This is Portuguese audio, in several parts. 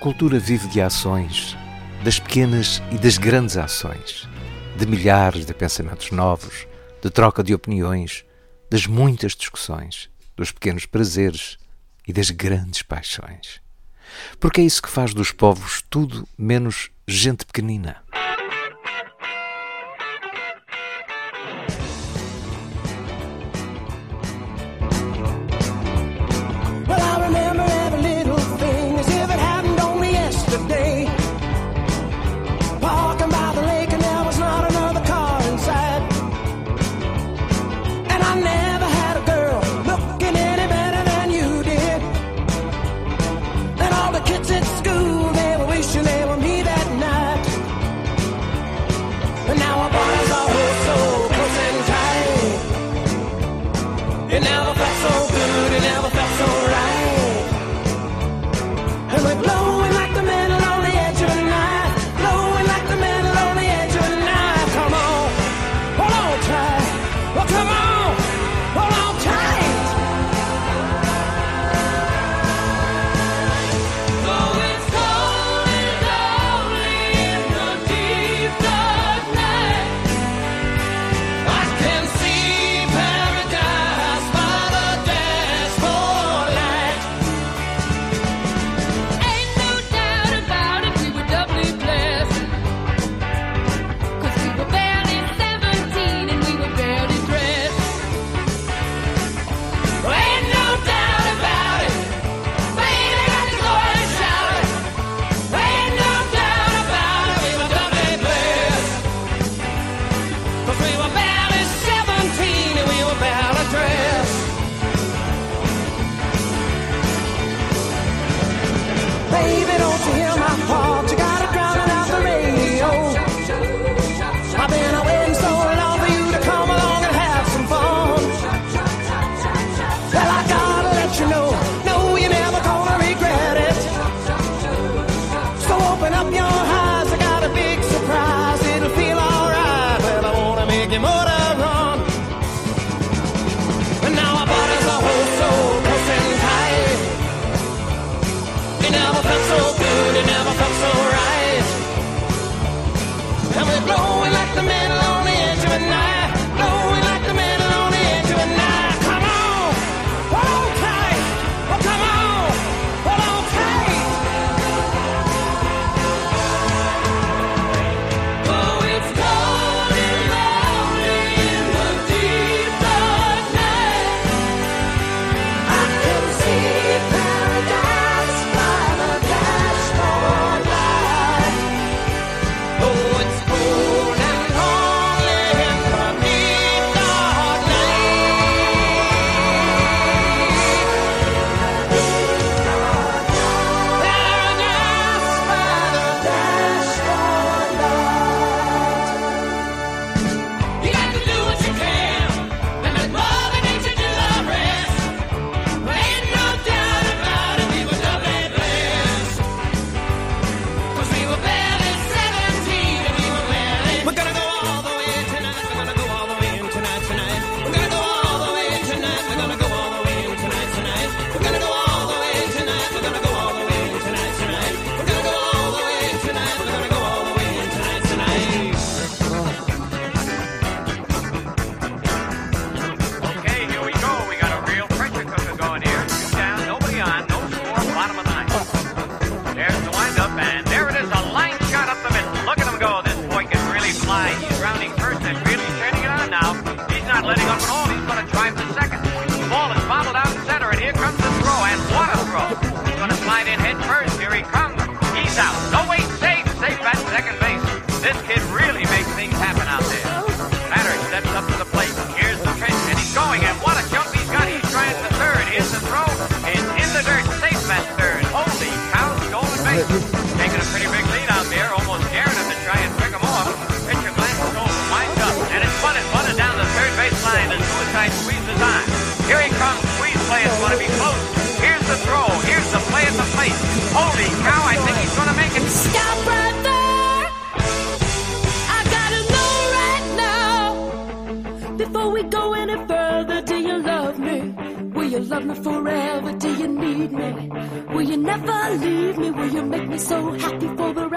Cultura vive de ações, das pequenas e das grandes ações, de milhares de pensamentos novos, de troca de opiniões, das muitas discussões, dos pequenos prazeres e das grandes paixões. Porque é isso que faz dos povos tudo menos gente pequenina.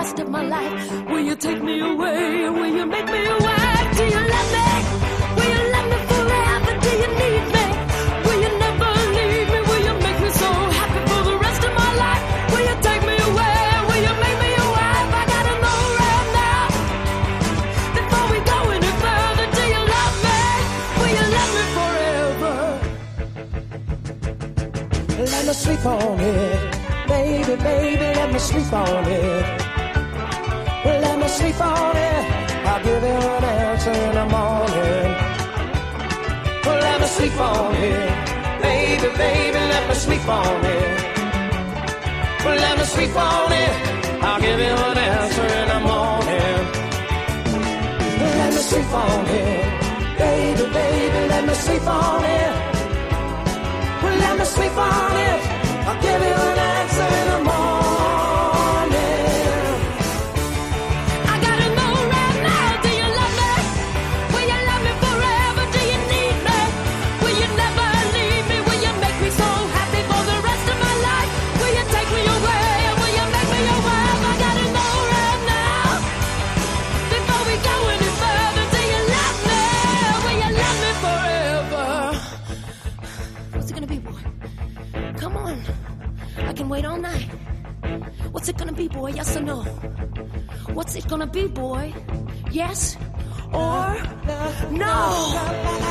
Rest of my life? Will you take me away? Will you make me wife? Do you love me? Will you love me forever? Do you need me? Will you never leave me? Will you make me so happy for the rest of my life? Will you take me away? Will you make me your wife? I gotta know right now. Before we go any further, do you love me? Will you love me forever? Let me sleep on it. Baby, baby, let me sleep on it. Let me sleep on it. I'll give you an answer in the morning. Let me sleep on it. Baby, baby, let me sleep on it. Let me sleep on it. I'll give you an answer in the morning. Let me sleep on it. Baby, baby, let me sleep on it. Well, let me sleep on it. I'll give you an answer in the morning. Gonna be, boy? Yes or no? What's it gonna be, boy? Yes or no?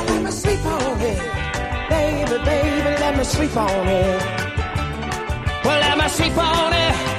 Let me sleep on it. Baby, baby, let me sleep on it. Well, let me sleep on it.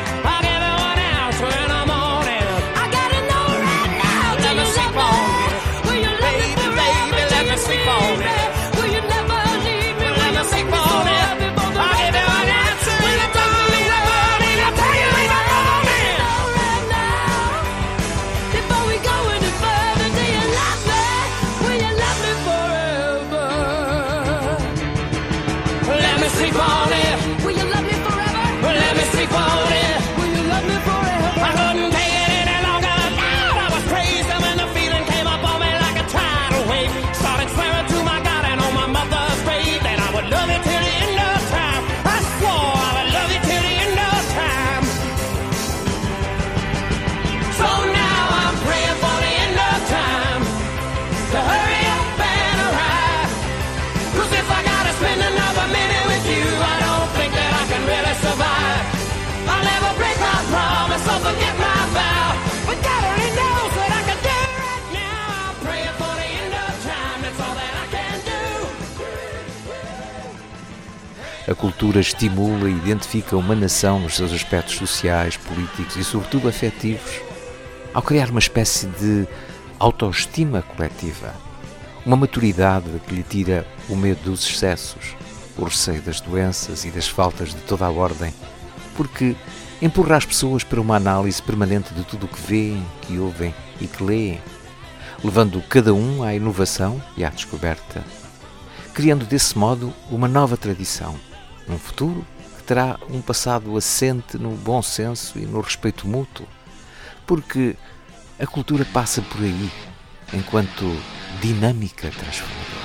Cultura estimula e identifica uma nação nos seus aspectos sociais, políticos e, sobretudo, afetivos, ao criar uma espécie de autoestima coletiva, uma maturidade que lhe tira o medo dos excessos, o receio das doenças e das faltas de toda a ordem, porque empurra as pessoas para uma análise permanente de tudo o que veem, que ouvem e que leem, levando cada um à inovação e à descoberta criando desse modo uma nova tradição, um futuro que terá um passado assente no bom senso e no respeito mútuo, porque a cultura passa por aí enquanto dinâmica transformadora.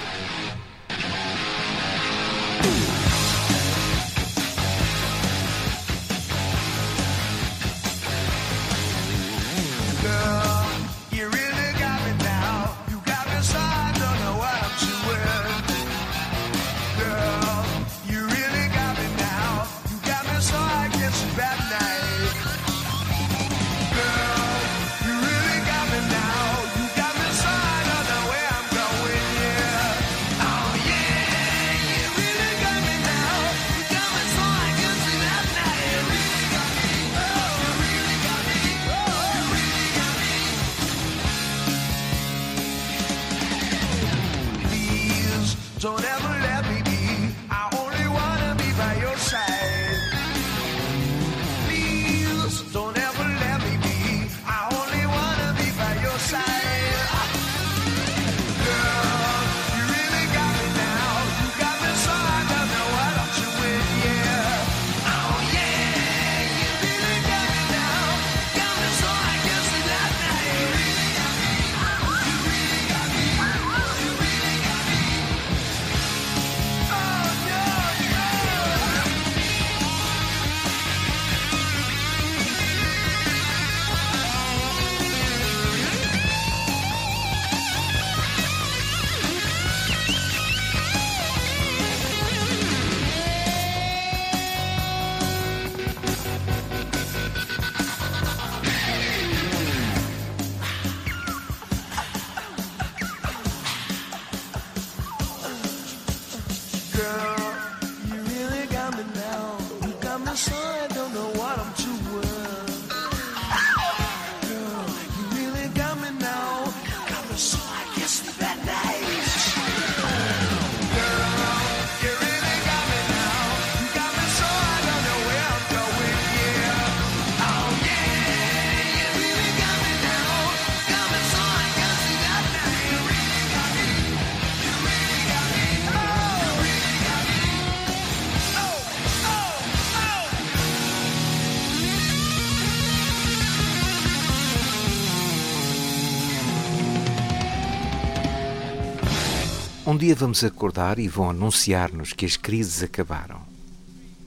Um dia vamos acordar e vão anunciar-nos que as crises acabaram.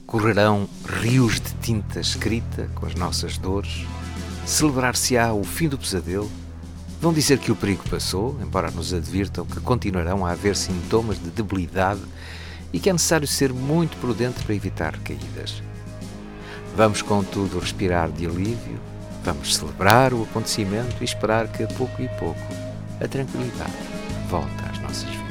Correrão rios de tinta escrita com as nossas dores, celebrar-se-á o fim do pesadelo. Vão dizer que o perigo passou, embora nos advirtam que continuarão a haver sintomas de debilidade e que é necessário ser muito prudente para evitar caídas. Vamos, contudo, respirar de alívio, vamos celebrar o acontecimento e esperar que, a pouco e pouco, a tranquilidade volte às nossas vidas.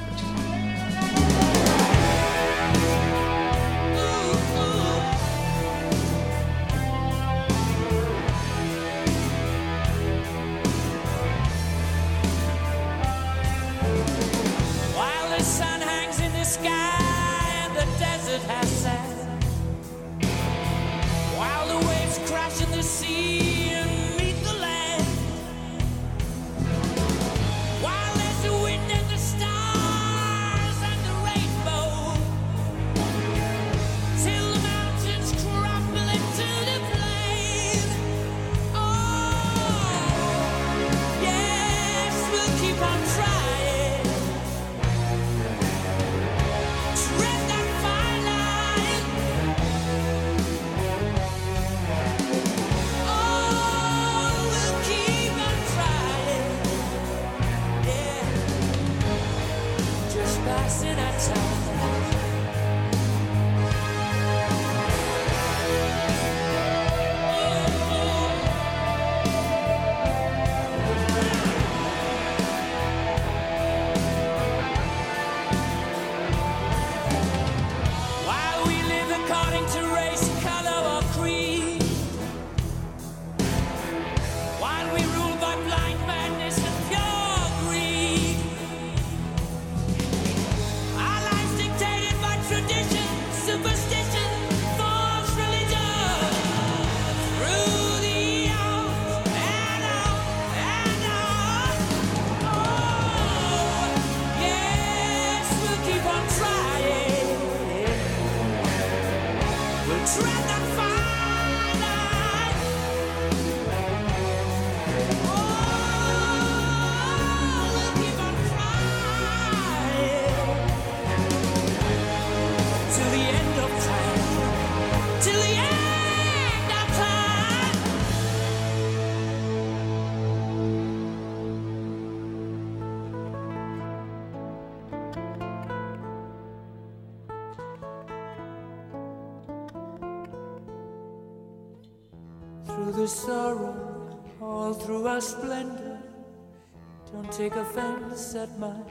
set my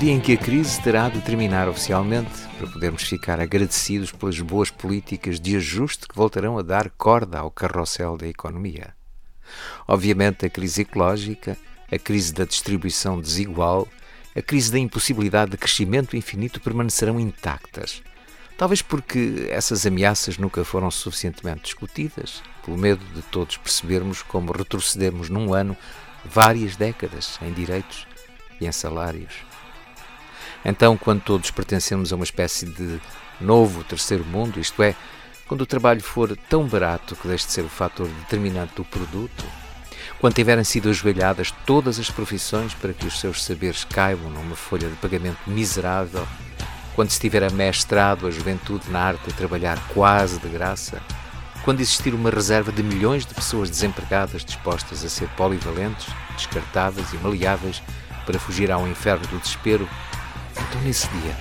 Dia em que a crise terá de terminar oficialmente para podermos ficar agradecidos pelas boas políticas de ajuste que voltarão a dar corda ao carrossel da economia. Obviamente, a crise ecológica, a crise da distribuição desigual, a crise da impossibilidade de crescimento infinito permanecerão intactas. Talvez porque essas ameaças nunca foram suficientemente discutidas, pelo medo de todos percebermos como retrocedemos num ano várias décadas em direitos e em salários. Então, quando todos pertencemos a uma espécie de novo terceiro mundo, isto é, quando o trabalho for tão barato que deixe de ser o fator determinante do produto, quando tiverem sido ajoelhadas todas as profissões para que os seus saberes caibam numa folha de pagamento miserável, quando se tiver amestrado a juventude na arte de trabalhar quase de graça, quando existir uma reserva de milhões de pessoas desempregadas dispostas a ser polivalentes, descartáveis e maleáveis para fugir ao inferno do desespero, então nesse dia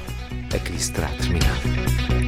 a crise terá terminado.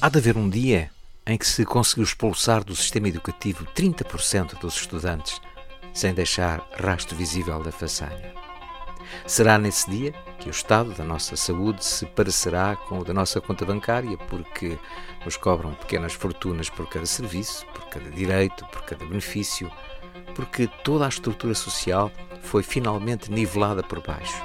Há de haver um dia em que se conseguiu expulsar do sistema educativo 30% dos estudantes sem deixar rastro visível da façanha. Será nesse dia que o estado da nossa saúde se parecerá com o da nossa conta bancária, porque nos cobram pequenas fortunas por cada serviço, por cada direito, por cada benefício, porque toda a estrutura social foi finalmente nivelada por baixo.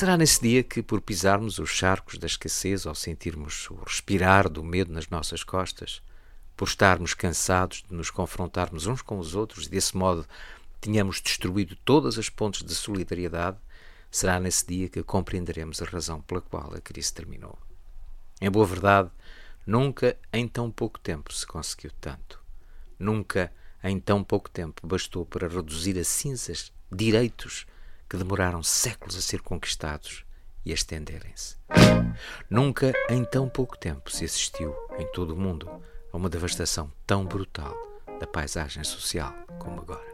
Será nesse dia que, por pisarmos os charcos da escassez ou sentirmos o respirar do medo nas nossas costas, por estarmos cansados de nos confrontarmos uns com os outros e desse modo tínhamos destruído todas as pontes de solidariedade, será nesse dia que compreenderemos a razão pela qual a crise terminou. Em boa verdade, nunca em tão pouco tempo se conseguiu tanto. Nunca em tão pouco tempo bastou para reduzir a cinzas direitos que demoraram séculos a ser conquistados e a estenderem-se. Nunca em tão pouco tempo se assistiu, em todo o mundo, a uma devastação tão brutal da paisagem social como agora.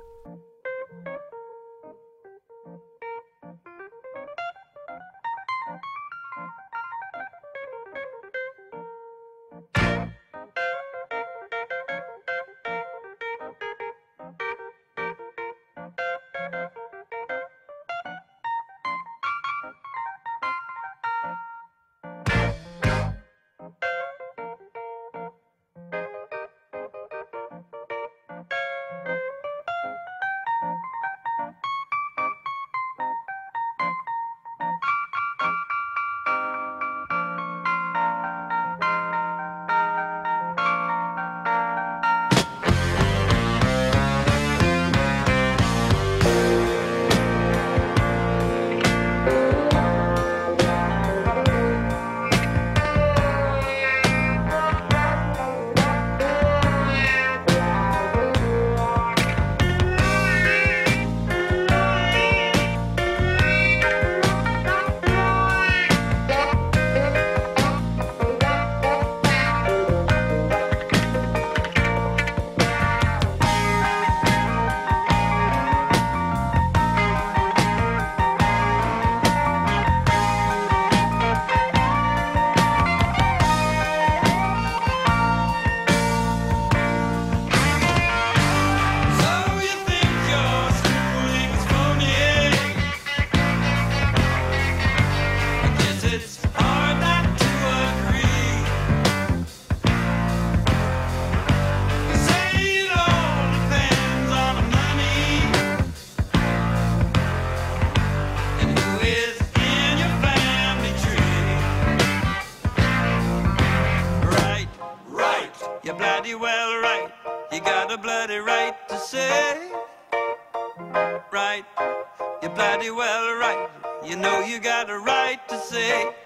Got a right to say.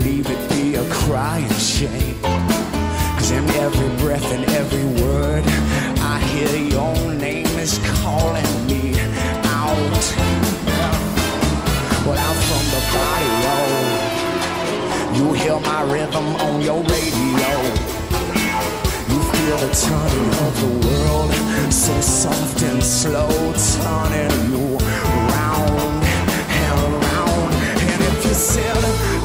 leave it be a crying shame. Cause in every breath and every word, I hear your name is calling me out. Well, I'm from the barrio. You hear my rhythm on your radio. You feel the turning of the world, so soft and slow, turning you round and round. And if you said,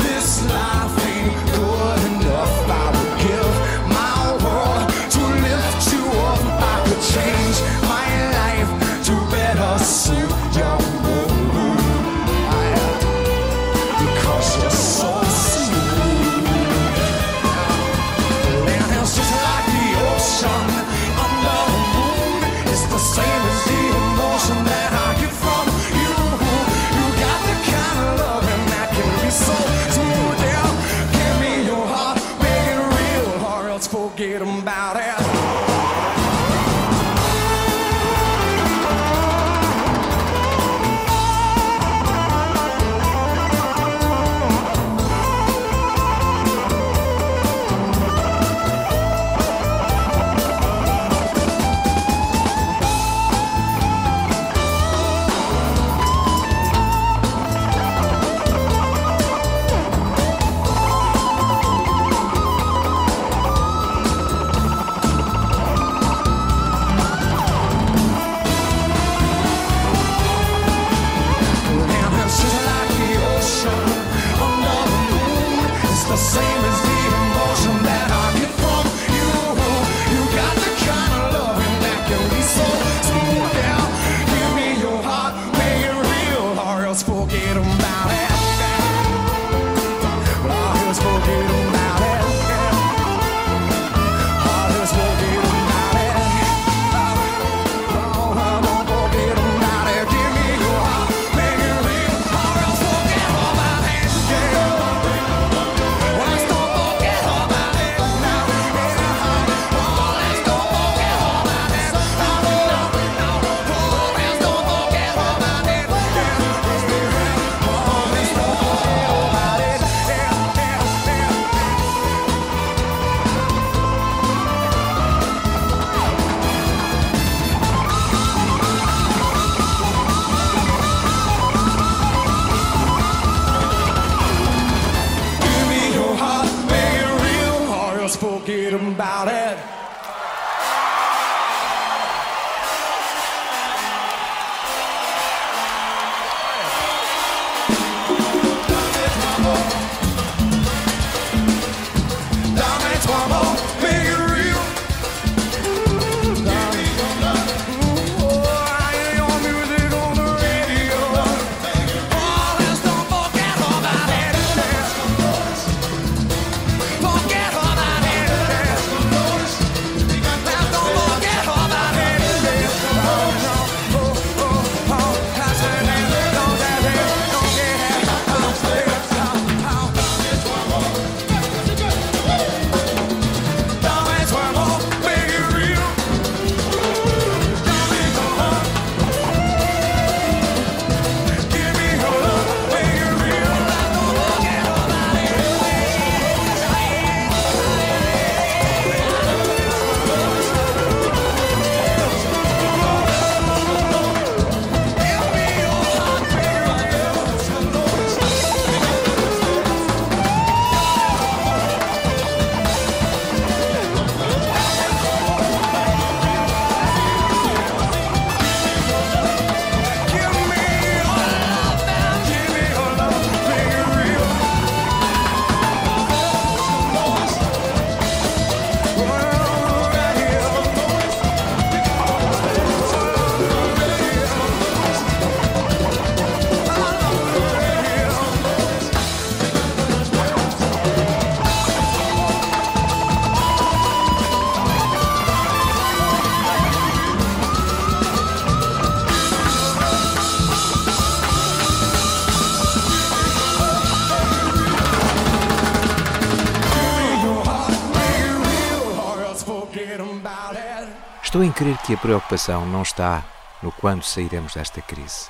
Estou em crer que a preocupação não está no quando sairemos desta crise,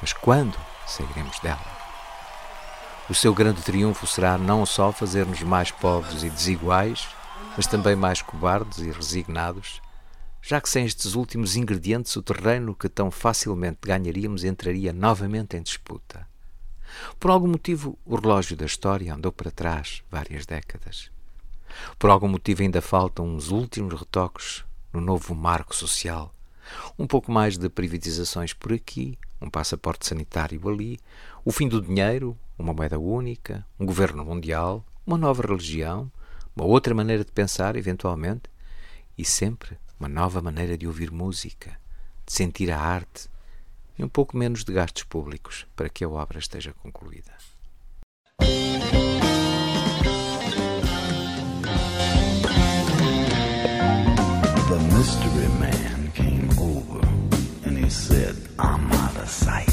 mas quando sairemos dela. O seu grande triunfo será não só fazer-nos mais pobres e desiguais, mas também mais cobardes e resignados, já que sem estes últimos ingredientes o terreno que tão facilmente ganharíamos entraria novamente em disputa. Por algum motivo, o relógio da história andou para trás várias décadas. Por algum motivo ainda faltam uns últimos retoques no novo marco social. Um pouco mais de privatizações por aqui, um passaporte sanitário ali, o fim do dinheiro, uma moeda única, um governo mundial, uma nova religião, uma outra maneira de pensar, eventualmente, e sempre uma nova maneira de ouvir música, de sentir a arte e um pouco menos de gastos públicos para que a obra esteja concluída. Mystery man came over and he said, I'm out of sight.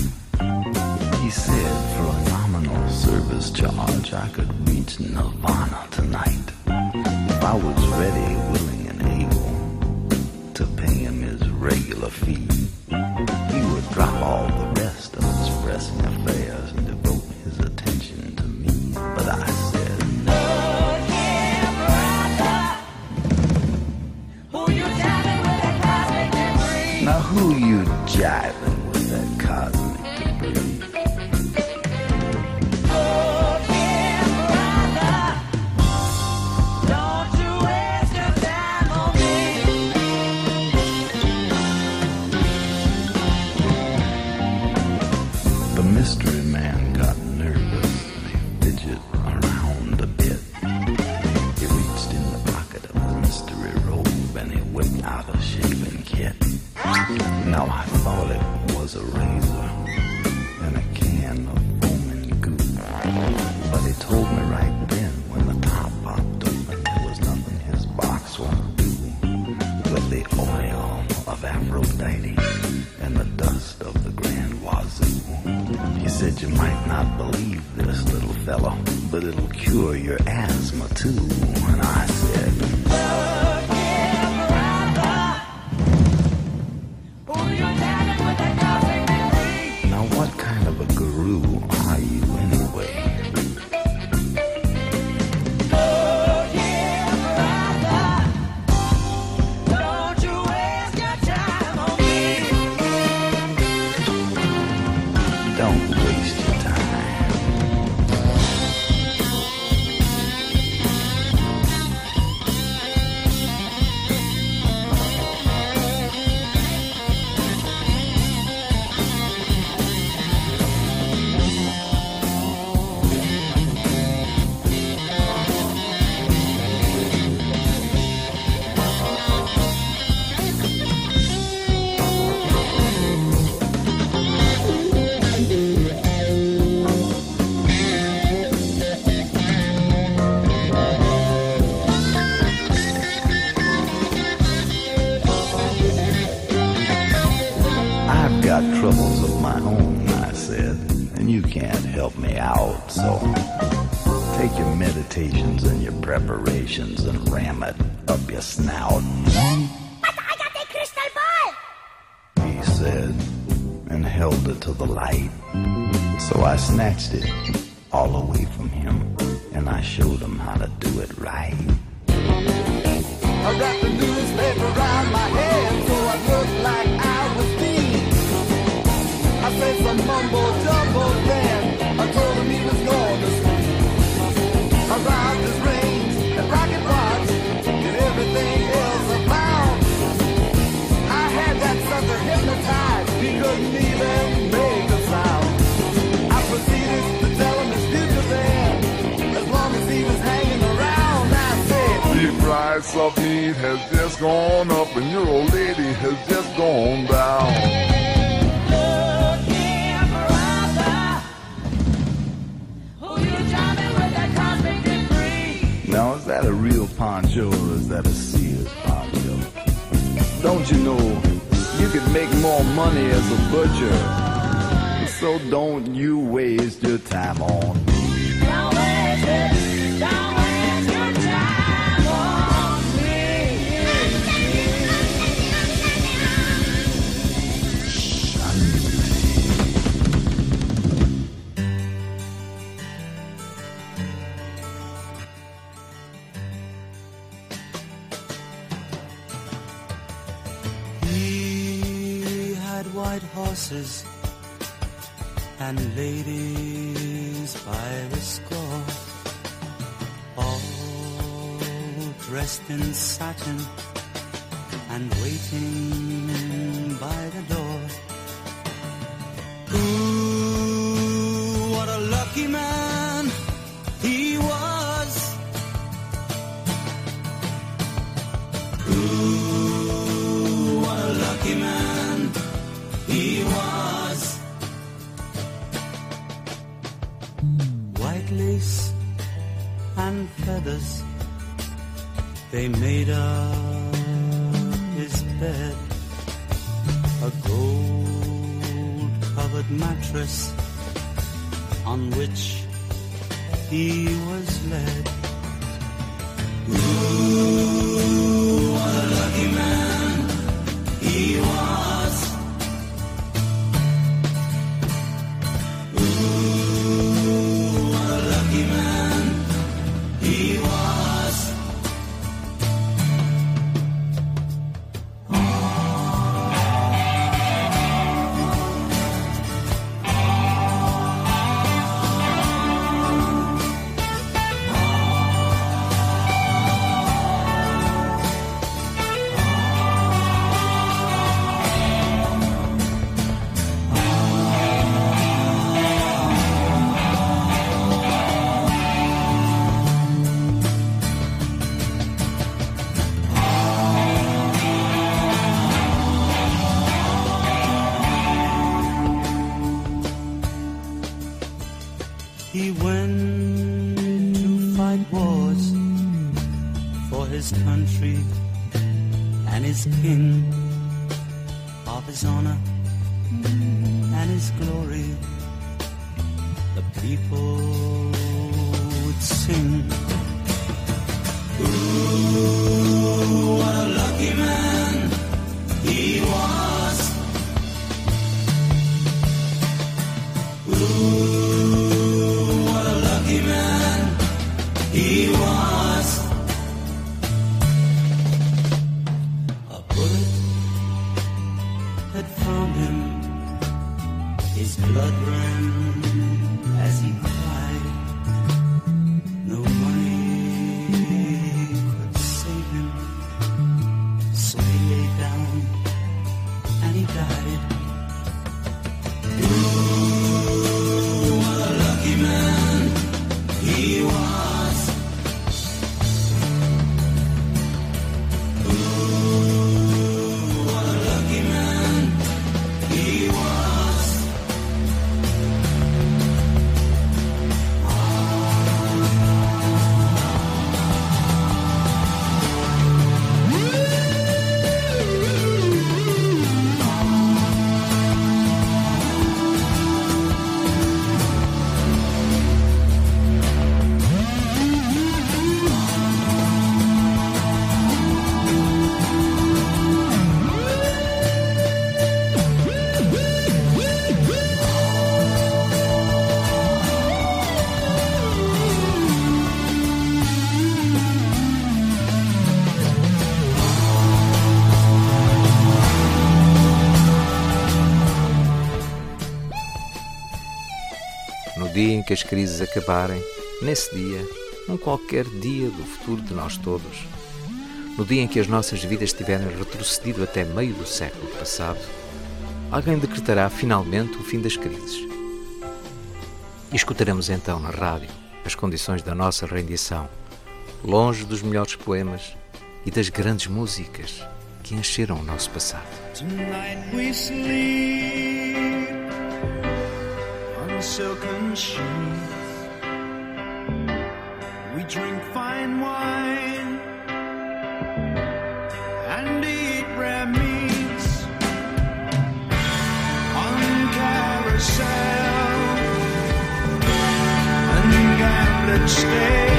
He said, for a nominal service charge, I could reach Nirvana tonight. If I was ready, willing, and able to pay him his regular fee, he would drop all the rest of his pressing affairs and who you jiving Thought it was a razor and a can of foaming goo. But he told me right then when the top popped open there was nothing his box won't do. With the oil of Aphrodite and the dust of the Grand Wazoo. He said you might not believe this little fellow, but it'll cure your asthma too. Of meat has just gone up and your old lady has just gone down. Now, is that a real poncho or is that a Sears poncho? Don't you know you could make more money as a butcher? So don't you waste your time on and ladies by the score, all dressed in satin as crises acabarem, nesse dia, num qualquer dia do futuro de nós todos, no dia em que as nossas vidas tiverem retrocedido até meio do século passado, alguém decretará finalmente o fim das crises. E escutaremos então na rádio as condições da nossa rendição, longe dos melhores poemas e das grandes músicas que encheram o nosso passado. Sheets. We drink fine wine and eat rare meats on carousel and gambling stay.